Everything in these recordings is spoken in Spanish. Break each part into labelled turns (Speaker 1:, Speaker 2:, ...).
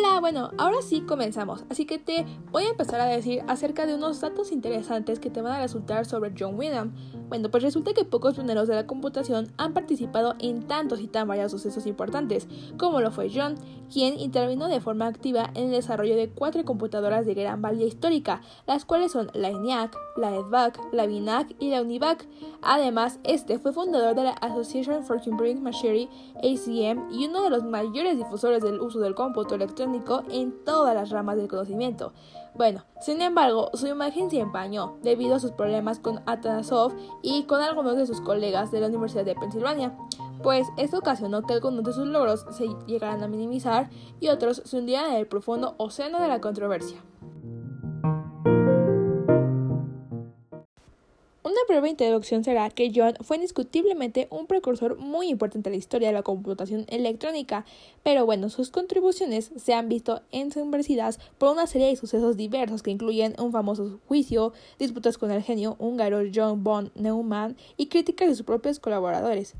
Speaker 1: Hola, bueno, ahora sí comenzamos, así que te voy a empezar a decir acerca de unos datos interesantes que te van a resultar sobre John Wyndham. Bueno, pues resulta que pocos pioneros de la computación han participado en tantos y tan variados sucesos importantes, como lo fue John, quien intervino de forma activa en el desarrollo de cuatro computadoras de gran valía histórica, las cuales son la ENIAC, la EDVAC, la BINAC y la UNIVAC. Además, este fue fundador de la Association for Computing Machinery, ACM, y uno de los mayores difusores del uso del cómputo electrónico en todas las ramas del conocimiento. Bueno, sin embargo, su imagen se empañó debido a sus problemas con Atanasov y con algunos de sus colegas de la Universidad de Pensilvania, pues esto ocasionó que algunos de sus logros se llegaran a minimizar y otros se hundieran en el profundo océano de la controversia. Breve introducción será que John fue indiscutiblemente un precursor muy importante en la historia de la computación electrónica, pero bueno, sus contribuciones se han visto ensombrecidas por una serie de sucesos diversos que incluyen un famoso juicio, disputas con el genio húngaro John von Neumann y críticas de sus propios colaboradores.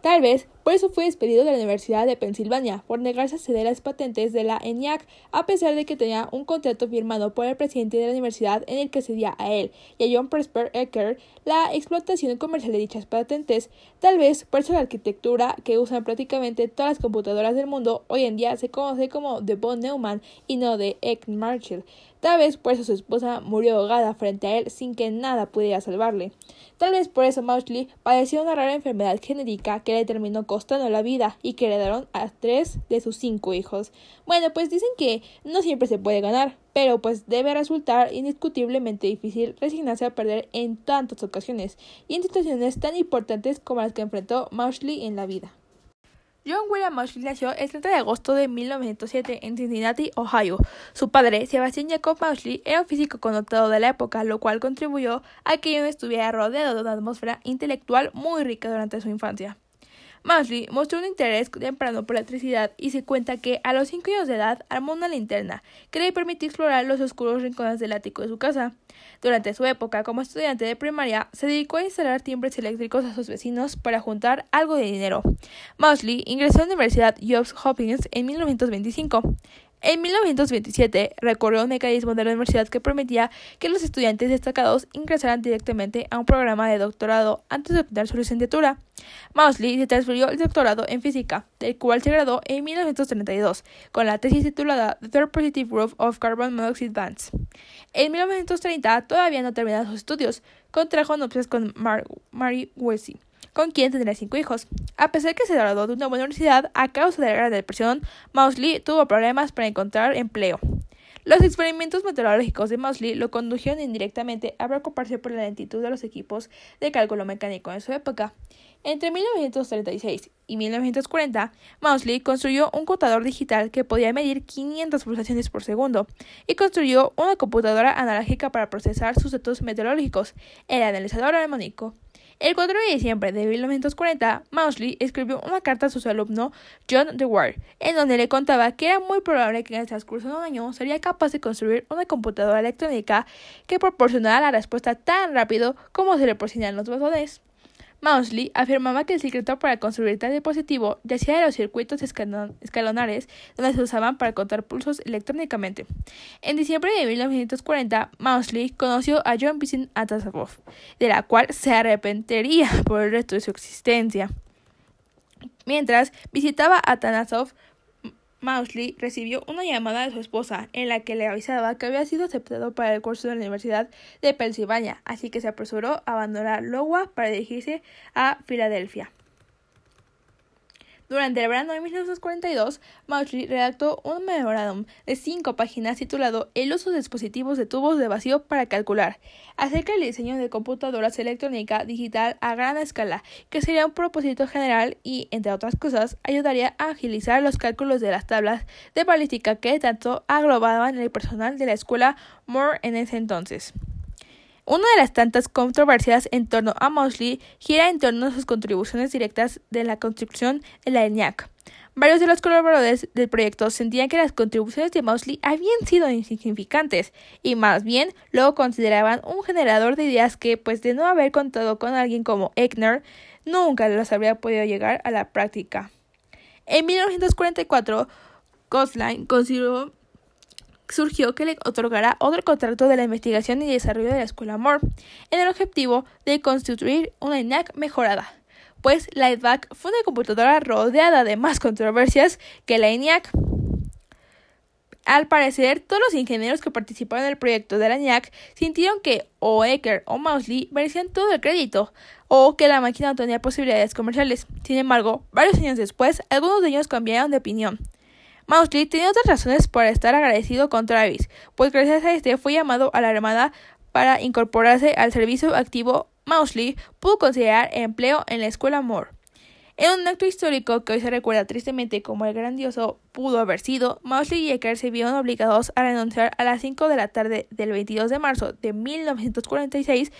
Speaker 1: Tal vez por eso fue despedido de la Universidad de Pensilvania, por negarse a ceder las patentes de la ENIAC, a pesar de que tenía un contrato firmado por el presidente de la universidad en el que cedía a él y a John Presper Ecker la explotación comercial de dichas patentes. Tal vez por eso la arquitectura que usan prácticamente todas las computadoras del mundo hoy en día se conoce como de von Neumann y no de Eck Marshall. Tal vez por eso su esposa murió ahogada frente a él sin que nada pudiera salvarle. Tal vez por eso Mauchly padeció una rara enfermedad genética que le terminó costando la vida y que heredaron a tres de sus cinco hijos. Bueno, pues dicen que no siempre se puede ganar, pero pues debe resultar indiscutiblemente difícil resignarse a perder en tantas ocasiones y en situaciones tan importantes como las que enfrentó Mauchly en la vida. John William Mauchly nació el 30 de agosto de 1907 en Cincinnati, Ohio. Su padre, Sebastian Jacob Mauchly, era un físico connotado de la época, lo cual contribuyó a que John estuviera rodeado de una atmósfera intelectual muy rica durante su infancia. Mosley mostró un interés temprano por la electricidad y se cuenta que a los 5 años de edad armó una linterna que le permitió explorar los oscuros rincones del ático de su casa. Durante su época como estudiante de primaria, se dedicó a instalar timbres eléctricos a sus vecinos para juntar algo de dinero. Mosley ingresó a la Universidad Johns Hopkins en 1925. En 1927 recorrió un mecanismo de la universidad que permitía que los estudiantes destacados ingresaran directamente a un programa de doctorado antes de obtener su licenciatura. Mosley se transfirió el doctorado en física, del cual se graduó en 1932, con la tesis titulada The Third Positive Proof of Carbon Monoxide Bands. En 1930 todavía no terminaba sus estudios, contrajo nupcias con Mary Wesley con quien tendría cinco hijos. A pesar de que se graduó de una buena universidad, a causa de la Gran Depresión, Mosley tuvo problemas para encontrar empleo. Los experimentos meteorológicos de Mosley lo condujeron indirectamente a preocuparse por la lentitud de los equipos de cálculo mecánico en su época. Entre 1936 y 1940, Mosley construyó un contador digital que podía medir 500 pulsaciones por segundo y construyó una computadora analógica para procesar sus datos meteorológicos, el analizador armónico. El 4 de diciembre de 1940, Mosley escribió una carta a su alumno John DeWard, en donde le contaba que era muy probable que en el transcurso de un año sería capaz de construir una computadora electrónica que proporcionara la respuesta tan rápido como se le proporcionan los botones. Mosley afirmaba que el secreto para construir tal dispositivo yacía de los circuitos escalonares donde se usaban para contar pulsos electrónicamente. En diciembre de 1940, Mosley conoció a John Vincent Atanasov, de la cual se arrepentiría por el resto de su existencia. Mientras visitaba a Atanasov, Mosley recibió una llamada de su esposa en la que le avisaba que había sido aceptado para el curso de la Universidad de Pensilvania, así que se apresuró a abandonar Iowa para dirigirse a Filadelfia. Durante el verano de 1942, Mauchly redactó un memorándum de cinco páginas titulado El uso de dispositivos de tubos de vacío para calcular, acerca del diseño de computadoras electrónica digital a gran escala, que sería un propósito general y, entre otras cosas, ayudaría a agilizar los cálculos de las tablas de balística que tanto aglobaban el personal de la escuela Moore en ese entonces. Una de las tantas controversias en torno a Mosley gira en torno a sus contribuciones directas de la construcción de la ENIAC. Varios de los colaboradores del proyecto sentían que las contribuciones de Mosley habían sido insignificantes y más bien lo consideraban un generador de ideas que, pues de no haber contado con alguien como Eckner, nunca los habría podido llegar a la práctica. En 1944, Gosling consideró surgió que le otorgará otro contrato de la investigación y desarrollo de la Escuela Moore, en el objetivo de constituir una ENIAC mejorada, pues la EDVAC fue una computadora rodeada de más controversias que la ENIAC. Al parecer, todos los ingenieros que participaron en el proyecto de la ENIAC sintieron que o Ecker o Mousley merecían todo el crédito, o que la máquina no tenía posibilidades comerciales. Sin embargo, varios años después, algunos de ellos cambiaron de opinión. Mousley tenía otras razones para estar agradecido con Travis, pues gracias a este fue llamado a la Armada para incorporarse al servicio activo. Mousley pudo considerar empleo en la escuela Moore. En un acto histórico que hoy se recuerda tristemente como el grandioso pudo haber sido, Mousley y Ecker se vieron obligados a renunciar a las 5 de la tarde del 22 de marzo de 1946,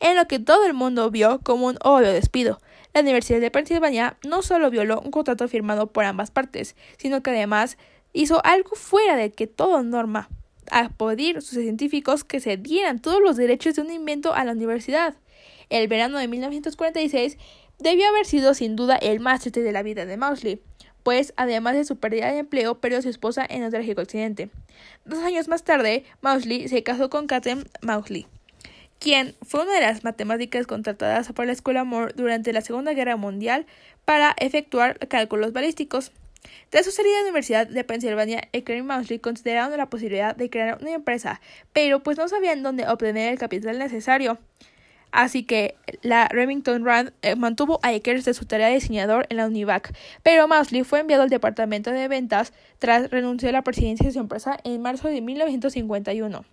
Speaker 1: en lo que todo el mundo vio como un obvio despido. La Universidad de Pensilvania no solo violó un contrato firmado por ambas partes, sino que además hizo algo fuera de que todo norma, a pedir sus científicos que se dieran todos los derechos de un invento a la universidad. El verano de 1946 debió haber sido sin duda el más triste de la vida de Mousley, pues además de su pérdida de empleo, perdió a su esposa en un trágico accidente. Dos años más tarde, Mousley se casó con Catherine Mousley, quien fue una de las matemáticas contratadas por la Escuela Moore durante la Segunda Guerra Mundial para efectuar cálculos balísticos. Tras su salida de la Universidad de Pensilvania, Ecker y Mousley consideraron la posibilidad de crear una empresa, pero pues no sabían dónde obtener el capital necesario. Así que la Remington Rand eh, mantuvo a Eckers de su tarea de diseñador en la Univac, pero Mousley fue enviado al departamento de ventas tras renunciar a la presidencia de su empresa en marzo de 1951.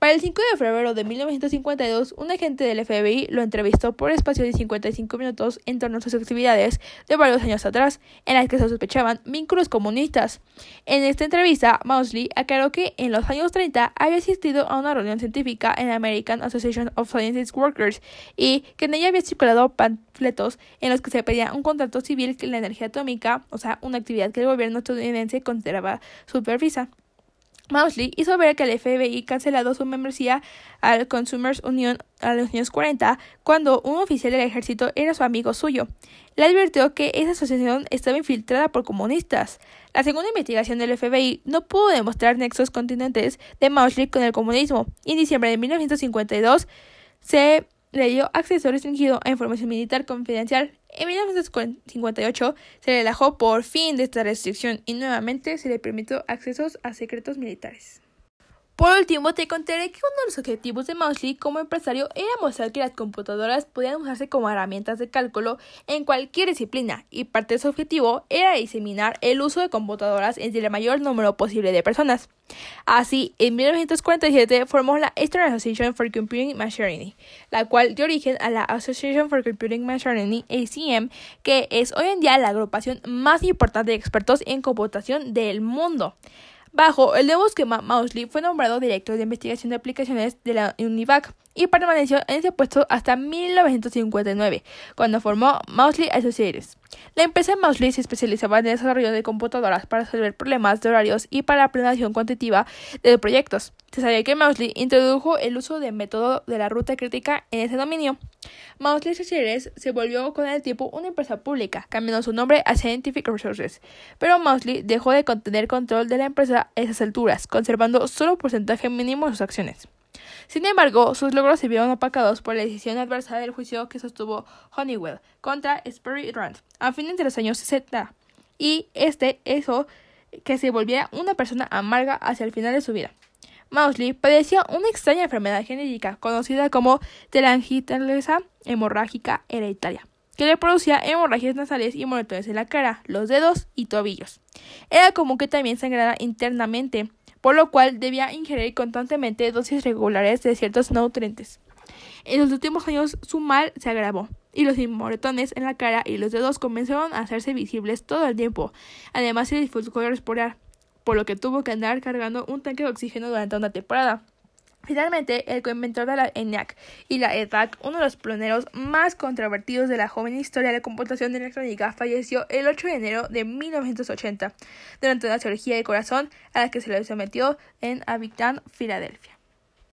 Speaker 1: Para el 5 de febrero de 1952, un agente del FBI lo entrevistó por espacio de 55 minutos en torno a sus actividades de varios años atrás, en las que se sospechaban vínculos comunistas. En esta entrevista, Mousley aclaró que en los años 30 había asistido a una reunión científica en la American Association of Science Workers y que en ella había circulado panfletos en los que se pedía un contrato civil que la energía atómica, o sea, una actividad que el gobierno estadounidense consideraba supervisa. Mousley hizo ver que el FBI cancelado su membresía al Consumers Union a los años 40 cuando un oficial del ejército era su amigo suyo. Le advirtió que esa asociación estaba infiltrada por comunistas. La segunda investigación del FBI no pudo demostrar nexos continentes de Mousley con el comunismo y en diciembre de 1952 se le dio acceso restringido a información militar confidencial. En 1958 se relajó por fin de esta restricción y nuevamente se le permitió accesos a secretos militares. Por último, te contaré que uno de los objetivos de Mousley como empresario era mostrar que las computadoras podían usarse como herramientas de cálculo en cualquier disciplina, y parte de su objetivo era diseminar el uso de computadoras entre el mayor número posible de personas. Así, en 1947 formó la Eastern Association for Computing Machinery, la cual dio origen a la Association for Computing Machinery, ACM, que es hoy en día la agrupación más importante de expertos en computación del mundo. Bajo el nuevo esquema, Mousley fue nombrado director de investigación de aplicaciones de la Univac y permaneció en ese puesto hasta 1959, cuando formó Mousley Associates. La empresa Mousley se especializaba en el desarrollo de computadoras para resolver problemas de horarios y para la planeación cuantitativa de proyectos. Se sabía que Mousley introdujo el uso del método de la ruta crítica en ese dominio. Mousley Associates se volvió con el tiempo una empresa pública, cambiando su nombre a Scientific Resources, pero Mousley dejó de tener control de la empresa a esas alturas, conservando solo un porcentaje mínimo de sus acciones. Sin embargo, sus logros se vieron opacados por la decisión adversa del juicio que sostuvo Honeywell contra Sperry Rand a fines de los años 60, y este hizo que se volviera una persona amarga hacia el final de su vida. Mousley padecía una extraña enfermedad genética conocida como telangiectasia hemorrágica hereditaria, que le producía hemorragias nasales y moretones en la cara, los dedos y tobillos. Era común que también sangrara internamente, por lo cual debía ingerir constantemente dosis regulares de ciertos nutrientes. En los últimos años su mal se agravó y los moretones en la cara y los dedos comenzaron a hacerse visibles todo el tiempo. Además se dificultó respirar, por lo que tuvo que andar cargando un tanque de oxígeno durante una temporada. Finalmente, el coinventor de la ENIAC y la EDAC, uno de los pioneros más controvertidos de la joven historia de la computación electrónica, falleció el 8 de enero de 1980 durante una cirugía de corazón a la que se le sometió en Abington, Filadelfia.